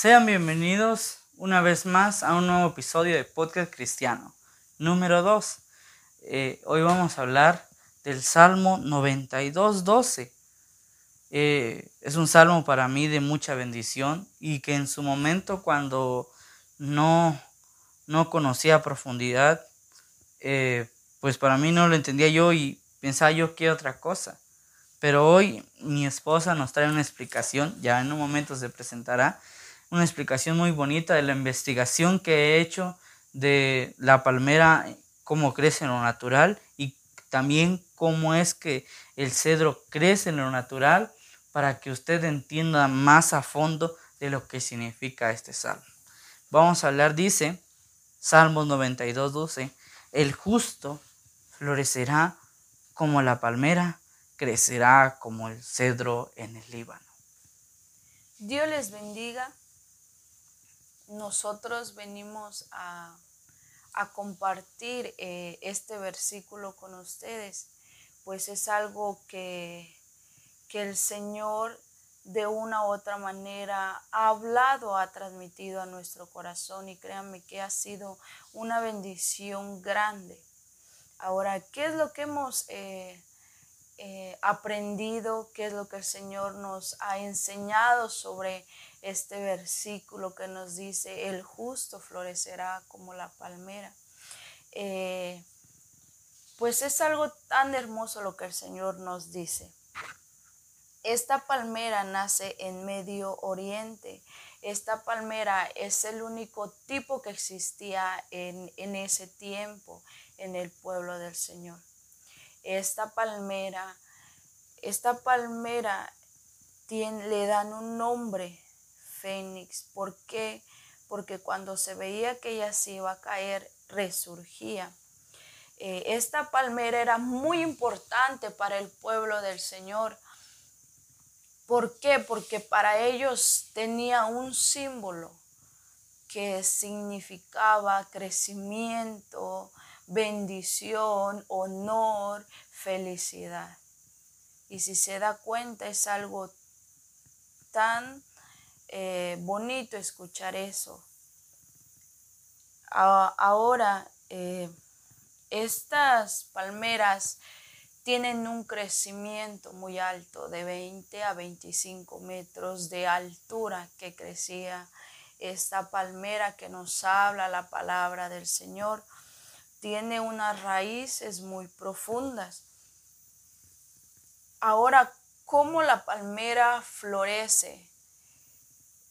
Sean bienvenidos una vez más a un nuevo episodio de Podcast Cristiano, número 2. Eh, hoy vamos a hablar del Salmo 92, 12. Eh, es un salmo para mí de mucha bendición y que en su momento cuando no, no conocía a profundidad, eh, pues para mí no lo entendía yo y pensaba yo que otra cosa. Pero hoy mi esposa nos trae una explicación, ya en un momento se presentará, una explicación muy bonita de la investigación que he hecho de la palmera, cómo crece en lo natural y también cómo es que el cedro crece en lo natural para que usted entienda más a fondo de lo que significa este salmo. Vamos a hablar, dice Salmos 92, 12, el justo florecerá como la palmera, crecerá como el cedro en el Líbano. Dios les bendiga. Nosotros venimos a, compartir eh, este versículo con ustedes, pues es algo que, que el Señor de una u otra manera ha hablado, ha transmitido a nuestro corazón y créanme que ha sido una bendición grande. Ahora, ¿qué es lo que hemos eh, eh, aprendido? ¿Qué es lo que el Señor nos ha enseñado sobre este versículo que nos dice, el justo florecerá como la palmera? Eh, pues es algo tan hermoso lo que el Señor nos dice. Esta palmera nace en Medio Oriente. Esta palmera es el único tipo que existía en, en ese tiempo en el pueblo del Señor. Esta palmera, esta palmera le dan un nombre, Fénix. ¿Por qué? Porque cuando se veía que ella se iba a caer, resurgía. Eh, esta palmera era muy importante para el pueblo del Señor. ¿Por qué? Porque para ellos tenía un símbolo que significaba crecimiento, bendición, honor, felicidad. Y si se da cuenta es algo tan eh, bonito escuchar eso. ahora, eh, estas palmeras tienen un crecimiento muy alto, de 20 a 25 metros de altura que crecía esta palmera que nos habla la palabra del Señor tiene unas raíces muy profundas. Ahora, ¿cómo la palmera florece?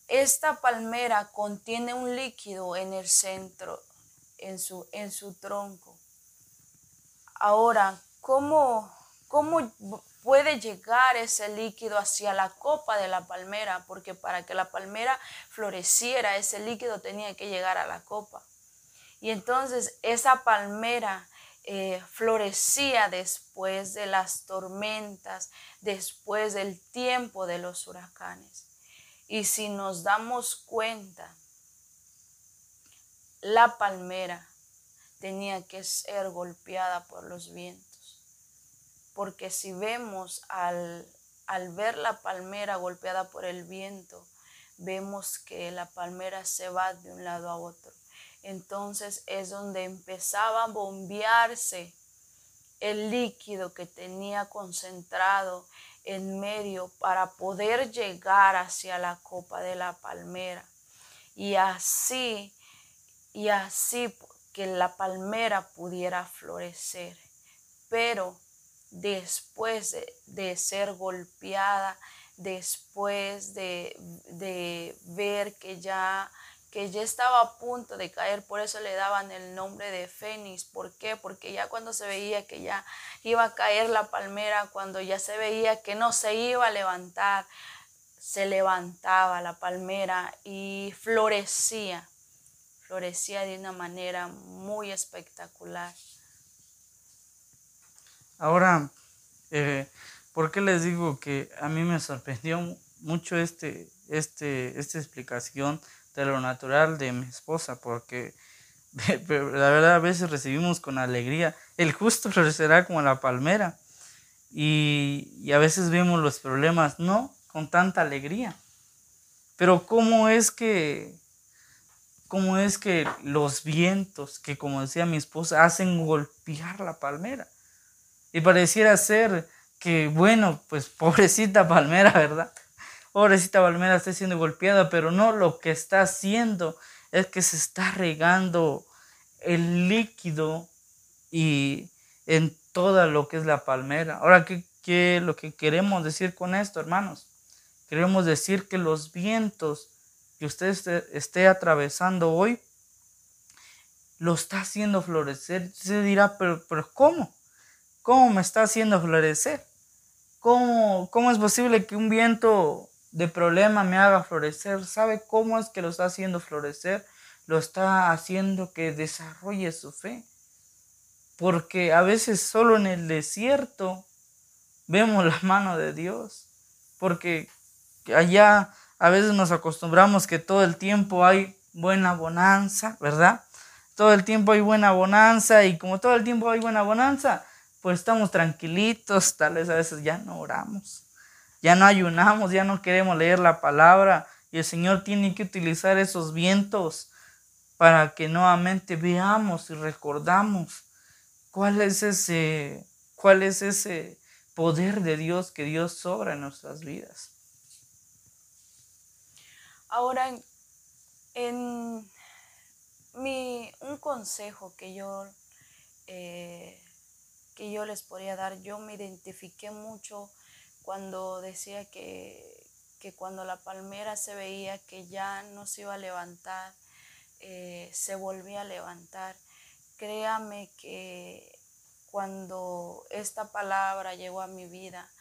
Esta palmera contiene un líquido en el centro, en su, en su tronco. Ahora, ¿cómo, ¿cómo puede llegar ese líquido hacia la copa de la palmera? Porque para que la palmera floreciera, ese líquido tenía que llegar a la copa. Y entonces esa palmera eh, florecía después de las tormentas, después del tiempo de los huracanes. Y si nos damos cuenta, la palmera tenía que ser golpeada por los vientos. Porque si vemos al, al ver la palmera golpeada por el viento, vemos que la palmera se va de un lado a otro entonces es donde empezaba a bombearse el líquido que tenía concentrado en medio para poder llegar hacia la copa de la palmera. Y así, y así que la palmera pudiera florecer. Pero después de, ser golpeada, después de, de ver que ya que ya estaba a punto de caer, por eso le daban el nombre de Fénix. ¿Por qué? Porque ya cuando se veía que ya iba a caer la palmera, cuando ya se veía que no se iba a levantar, se levantaba la palmera y florecía, florecía de una manera muy espectacular. Ahora, eh, ¿por qué les digo que a mí me sorprendió mucho este, este, esta explicación de lo natural de mi esposa, porque la verdad a veces recibimos con alegría, el justo florecerá como la palmera, y, a veces vemos los problemas no con tanta alegría. Pero ¿cómo es que, cómo es que los vientos, que como decía mi esposa, hacen golpear la palmera? Y pareciera ser que, bueno, pues pobrecita palmera, ¿verdad? Pobrecita palmera está siendo golpeada, pero no, lo que está haciendo es que se está regando el líquido y en toda lo que es la palmera. Ahora, ¿qué, qué lo que queremos decir con esto, hermanos? Queremos decir que los vientos que usted esté, atravesando hoy, lo está haciendo florecer. Se dirá, pero, pero ¿cómo? ¿Cómo me está haciendo florecer? ¿Cómo, ¿Cómo es posible que un viento de problema me haga florecer? ¿Sabe cómo es que lo está haciendo florecer? Lo está haciendo que desarrolle su fe. Porque a veces solo en el desierto vemos la mano de Dios. Porque allá a veces nos acostumbramos que todo el tiempo hay buena bonanza, ¿verdad? Todo el tiempo hay buena bonanza y como todo el tiempo hay buena bonanza, pues estamos tranquilitos, tal vez a veces ya no oramos, ya no ayunamos, ya no queremos leer la palabra y el Señor tiene que utilizar esos vientos para que nuevamente veamos y recordamos cuál es ese, cuál es ese poder de Dios que Dios sobra en nuestras vidas. Ahora, en mi, un consejo que yo, eh, que yo les podría dar, yo me identifiqué mucho cuando decía que, cuando la palmera se veía que ya no se iba a levantar, eh, se volvía a levantar. Créame que cuando esta palabra llegó a mi vida,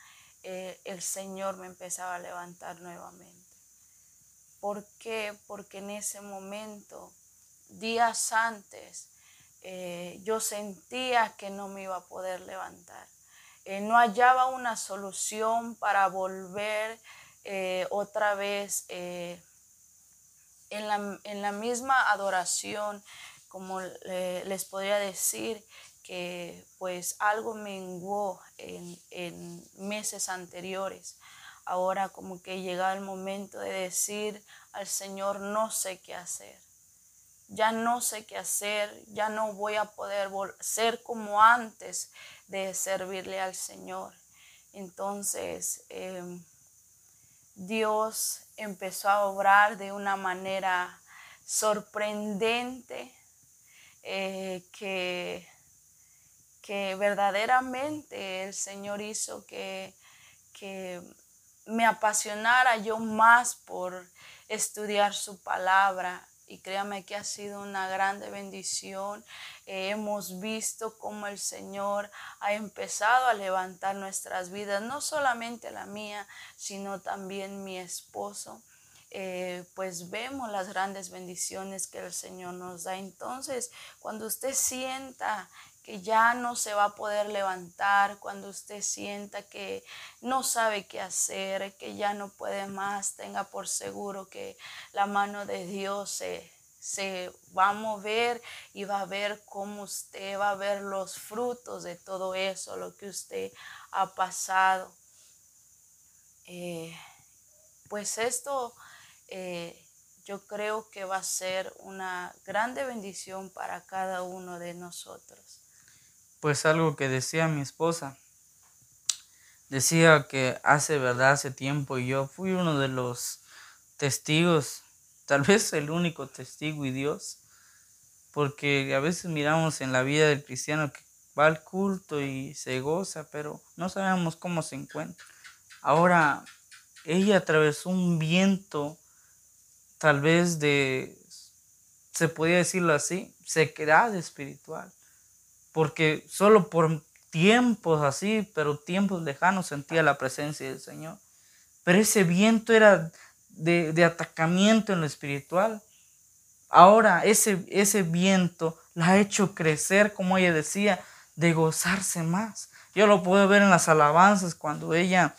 eh, el Señor me empezaba a levantar nuevamente. ¿Por qué? Porque en ese momento, días antes, eh, yo sentía que no me iba a poder levantar. Eh, no hallaba una solución para volver eh, otra vez en la, misma adoración, como les podría decir, que pues algo menguó en, en meses anteriores ahora como que llega el momento de decir al Señor, no sé qué hacer. Ya no sé qué hacer, ya no voy a poder ser como antes de servirle al Señor. Entonces, em, Dios empezó a obrar de una manera sorprendente eh, que, que verdaderamente el Señor hizo que, que me apasionara yo más por estudiar su palabra. Y créame que ha sido una grande bendición. hemos visto cómo el Señor ha empezado a levantar nuestras vidas, no solamente la mía, sino también mi esposo. Eh, pues vemos las grandes bendiciones que el Señor nos da. Entonces, cuando usted sienta que ya no se va a poder levantar, cuando usted sienta que no sabe qué hacer, que ya no puede más, tenga por seguro que la mano de Dios se, se va a mover y va a ver cómo usted va a ver los frutos de todo eso, lo que usted ha pasado. Eh, pues esto eh, yo creo que va a ser una grande bendición para cada uno de nosotros pues algo que decía mi esposa. Decía que hace verdad, hace tiempo, y yo fui uno de los testigos, tal vez el único testigo y Dios, porque a veces miramos en la vida del cristiano que va al culto y se goza, pero no sabemos cómo se encuentra. Ahora, ella atravesó un viento, tal vez de, se podía decirlo así, sequedad espiritual porque solo por tiempos así, pero tiempos lejanos sentía la presencia del Señor. Pero ese viento era de, atacamiento en lo espiritual. Ahora ese, ese viento la ha hecho crecer, como ella decía, de gozarse más. Yo lo puedo ver en las alabanzas cuando ella,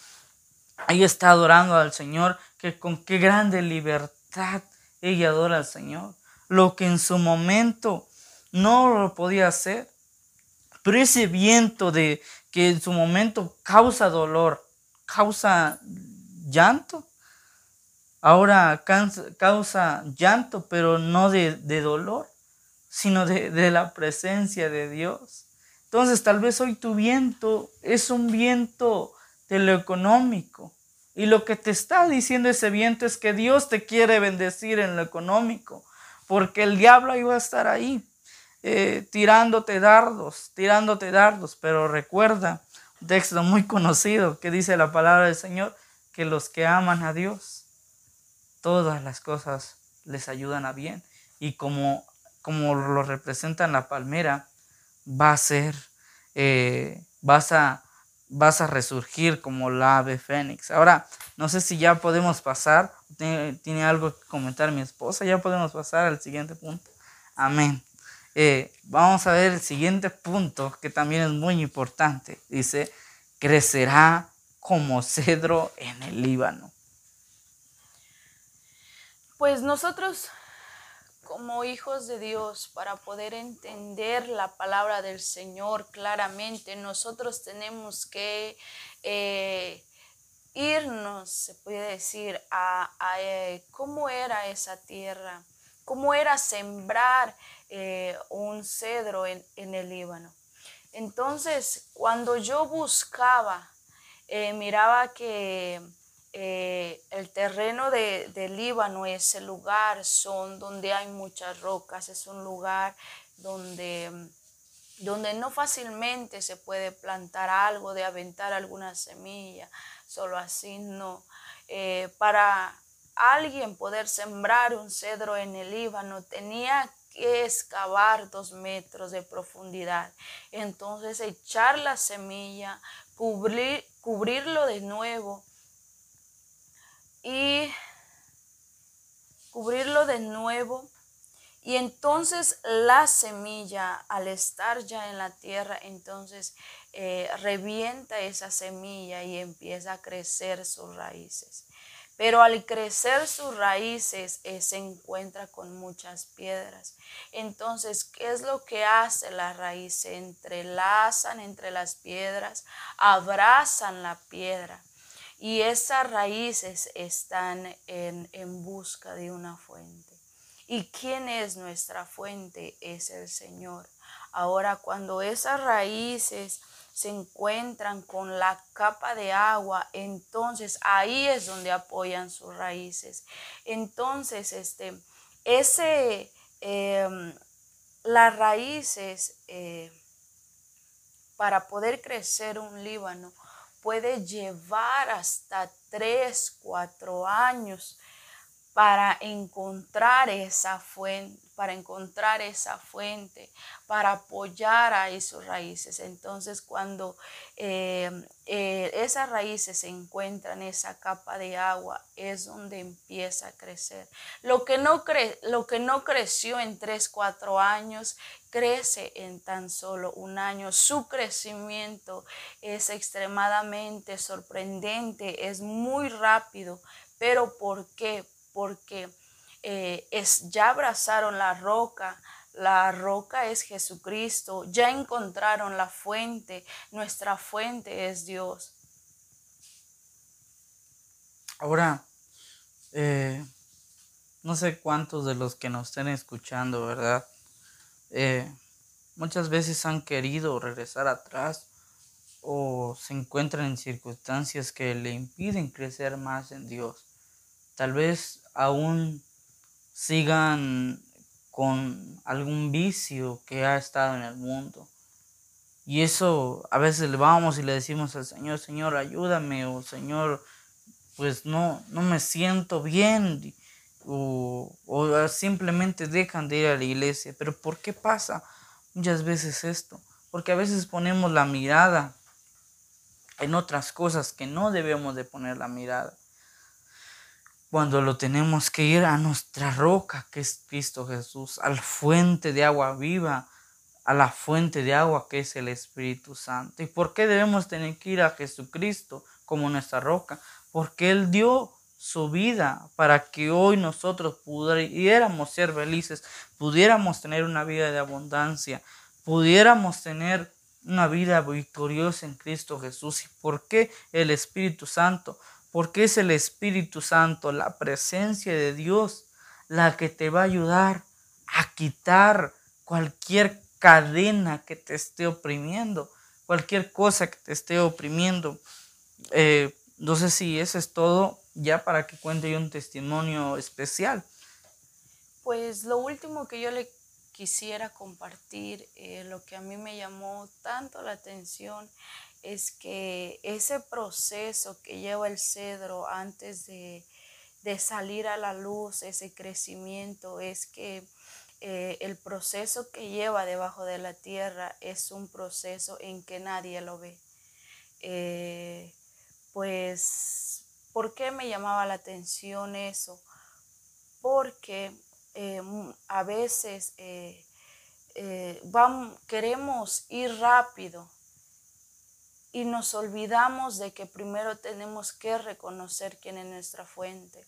ella está adorando al Señor, que con qué grande libertad ella adora al Señor. Lo que en su momento no lo podía hacer. Pero ese viento de que en su momento causa dolor, causa llanto, ahora causa llanto, pero no de, dolor, sino de, de la presencia de Dios. Entonces tal vez hoy tu viento es un viento de lo económico. Y lo que te está diciendo ese viento es que Dios te quiere bendecir en lo económico, porque el diablo iba a estar ahí, eh, tirándote dardos, tirándote dardos. Pero recuerda, un texto muy conocido que dice la palabra del Señor, que los que aman a Dios, todas las cosas les ayudan a bien. Y como, como lo representa en la palmera, va a ser, eh, vas, a, vas a resurgir como la ave fénix. Ahora, no sé si ya podemos pasar, tiene, algo que comentar mi esposa, ya podemos pasar al siguiente punto. Amén. Eh, vamos a ver el siguiente punto que también es muy importante. Dice, crecerá como cedro en el Líbano. Pues nosotros como hijos de Dios, para poder entender la palabra del Señor claramente, nosotros tenemos que eh, irnos, se puede decir, a, eh, cómo era esa tierra, cómo era sembrar eh, un cedro en, en, el Líbano. Entonces, cuando yo buscaba, miraba que eh, el terreno de, Líbano, ese lugar, son donde hay muchas rocas, es un lugar donde, donde no fácilmente se puede plantar algo, de aventar alguna semilla, solo así no. Eh, para alguien poder sembrar un cedro en el Líbano tenía excavar dos metros de profundidad. Entonces echar la semilla, cubrir, cubrirlo de nuevo y cubrirlo de nuevo. Y entonces la semilla, al estar ya en la tierra, entonces eh, revienta esa semilla y empieza a crecer sus raíces. Pero al crecer sus raíces eh, se encuentra con muchas piedras. Entonces, ¿qué es lo que hace la raíz? Se entrelazan entre las piedras, abrazan la piedra y esas raíces están en, en busca de una fuente. ¿Y quién es nuestra fuente? Es el Señor. Ahora, cuando esas raíces se encuentran con la capa de agua, entonces ahí es donde apoyan sus raíces. Entonces, este, ese, em, las raíces eh, para poder crecer un Líbano puede llevar hasta tres, cuatro años para encontrar esa fuente, para encontrar esa fuente, para apoyar a sus raíces. Entonces, cuando eh, eh, esas raíces se encuentran en esa capa de agua, es donde empieza a crecer. Lo que no, cre lo que no creció en tres, cuatro años, crece en tan solo un año. Su crecimiento es extremadamente sorprendente, es muy rápido. Pero ¿por qué? Porque eh, es, ya abrazaron la roca, la roca es Jesucristo, ya encontraron la fuente, nuestra fuente es Dios. Ahora, eh, no sé cuántos de los que nos estén escuchando, ¿verdad? Eh, muchas veces han querido regresar atrás o se encuentran en circunstancias que le impiden crecer más en Dios. Tal vez aún sigan con algún vicio que ha estado en el mundo. Y eso a veces le vamos y le decimos al Señor, Señor, ayúdame, o Señor, pues no, no me siento bien o, simplemente dejan de ir a la iglesia. Pero ¿por qué pasa muchas veces esto? Porque a veces ponemos la mirada en otras cosas que no debemos de poner la mirada. Cuando lo tenemos que ir a nuestra roca, que es Cristo Jesús, al fuente de agua viva, a la fuente de agua que es el Espíritu Santo. ¿Y por qué debemos tener que ir a Jesucristo como nuestra roca? Porque Él dio su vida para que hoy nosotros pudiéramos ser felices, pudiéramos tener una vida de abundancia, pudiéramos tener una vida victoriosa en Cristo Jesús. ¿Y por qué el Espíritu Santo? Porque es el Espíritu Santo, la presencia de Dios, la que te va a ayudar a quitar cualquier cadena que te esté oprimiendo, cualquier cosa que te esté oprimiendo. Eh, no sé si eso es todo ya para que cuente yo un testimonio especial. Pues lo último que yo le quisiera compartir, eh, lo que a mí me llamó tanto la atención, es que ese proceso que lleva el cedro antes de, salir a la luz, ese crecimiento, es que eh, el proceso que lleva debajo de la tierra es un proceso en que nadie lo ve. Eh, pues, ¿por qué me llamaba la atención eso? Porque eh, a veces queremos ir rápido y nos olvidamos de que primero tenemos que reconocer quién es nuestra fuente.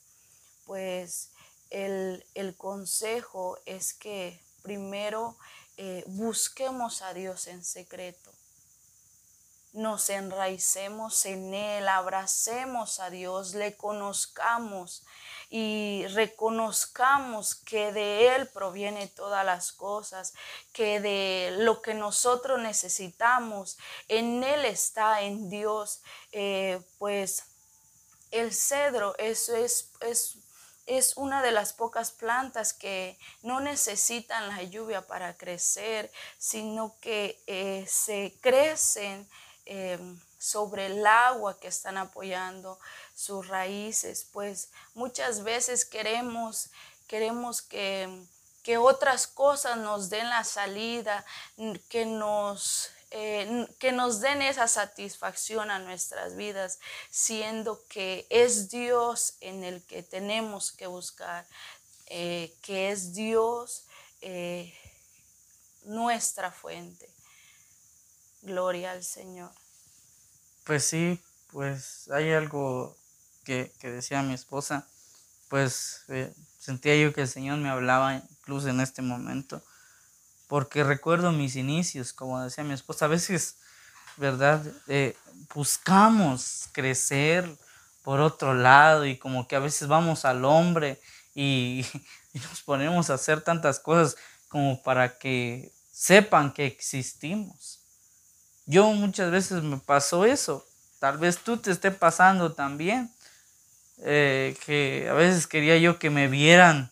Pues el, consejo es que primero eh, busquemos a Dios en secreto nos enraicemos en Él, abracemos a Dios, le conozcamos y reconozcamos que de Él proviene todas las cosas, que de lo que nosotros necesitamos, en Él está, en Dios, eh, pues el cedro eso es, es, es una de las pocas plantas que no necesitan la lluvia para crecer, sino que eh, se crecen Em, sobre el agua que están apoyando sus raíces, pues muchas veces queremos, queremos que, que otras cosas nos den la salida, que nos, eh, que nos den esa satisfacción a nuestras vidas, siendo que es Dios en el que tenemos que buscar, eh, que es Dios eh, nuestra fuente. Gloria al Señor. Pues sí, pues hay algo que, decía mi esposa, pues eh, sentía yo que el Señor me hablaba incluso en este momento, porque recuerdo mis inicios, como decía mi esposa, a veces, ¿verdad? Eh, buscamos crecer por otro lado y como que a veces vamos al hombre y, y nos ponemos a hacer tantas cosas como para que sepan que existimos. Yo muchas veces me pasó eso. Tal vez tú te esté pasando también. Eh, que a veces quería yo que me vieran,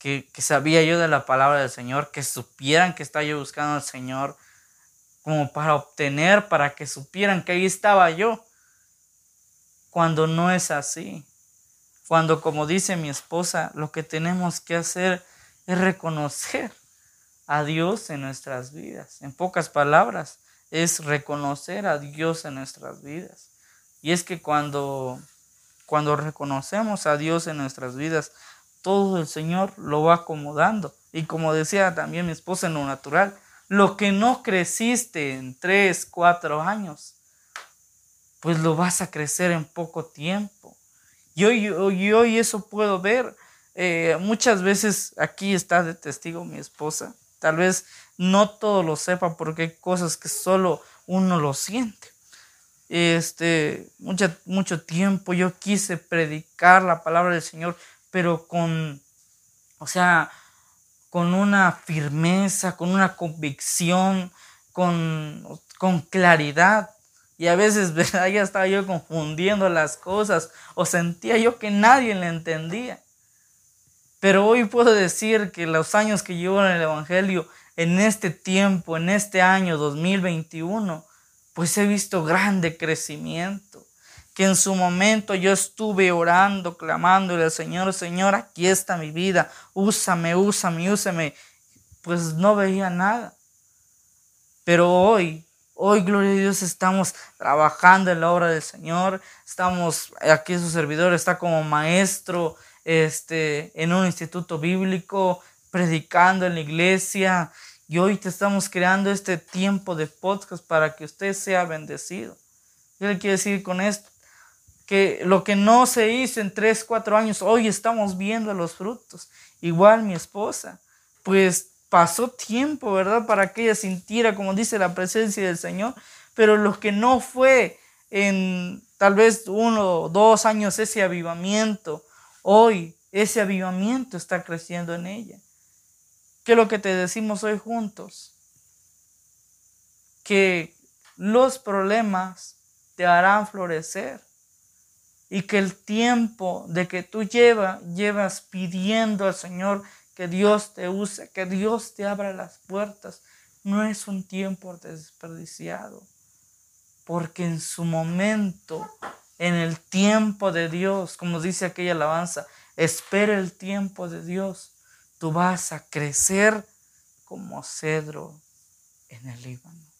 que, sabía yo de la palabra del Señor, que supieran que estaba yo buscando al Señor, como para obtener, para que supieran que ahí estaba yo. Cuando no es así. Cuando, como dice mi esposa, lo que tenemos que hacer es reconocer a Dios en nuestras vidas. En pocas palabras, es reconocer a Dios en nuestras vidas. Y es que cuando, cuando reconocemos a Dios en nuestras vidas, todo el Señor lo va acomodando. Y como decía también mi esposa en lo natural, lo que no creciste en tres, cuatro años, pues lo vas a crecer en poco tiempo. Y hoy, hoy, eso puedo ver. Eh, muchas veces aquí está de testigo mi esposa. Tal vez no todo lo sepa porque hay cosas que solo uno lo siente. Este, mucho, tiempo yo quise predicar la palabra del Señor, pero con, o sea, con una firmeza, con una convicción, con, con claridad. Y a veces, ¿verdad? Ya estaba yo confundiendo las cosas o sentía yo que nadie le entendía. Pero hoy puedo decir que los años que llevo en el Evangelio, en este tiempo, en este año 2021, pues he visto grande crecimiento. Que en su momento yo estuve orando, clamándole al Señor, Señor, aquí está mi vida, úsame, úsame, úsame. Pues no veía nada. Pero hoy, hoy, gloria a Dios, estamos trabajando en la obra del Señor. Estamos, aquí su servidor está como maestro este, en un instituto bíblico, predicando en la iglesia. Y hoy te estamos creando este tiempo de podcast para que usted sea bendecido. Yo le quiero decir con esto que lo que no se hizo en tres, cuatro años, hoy estamos viendo los frutos. Igual mi esposa, pues pasó tiempo, ¿verdad? Para que ella sintiera, como dice, la presencia del Señor. Pero lo que no fue en tal vez uno o dos años ese avivamiento, hoy ese avivamiento está creciendo en ella. ¿Qué es lo que te decimos hoy juntos? Que los problemas te harán florecer y que el tiempo de que tú llevas, llevas pidiendo al Señor que Dios te use, que Dios te abra las puertas, no es un tiempo desperdiciado, porque en su momento, en el tiempo de Dios, como dice aquella alabanza, espera el tiempo de Dios, tú vas a crecer como cedro en el Líbano.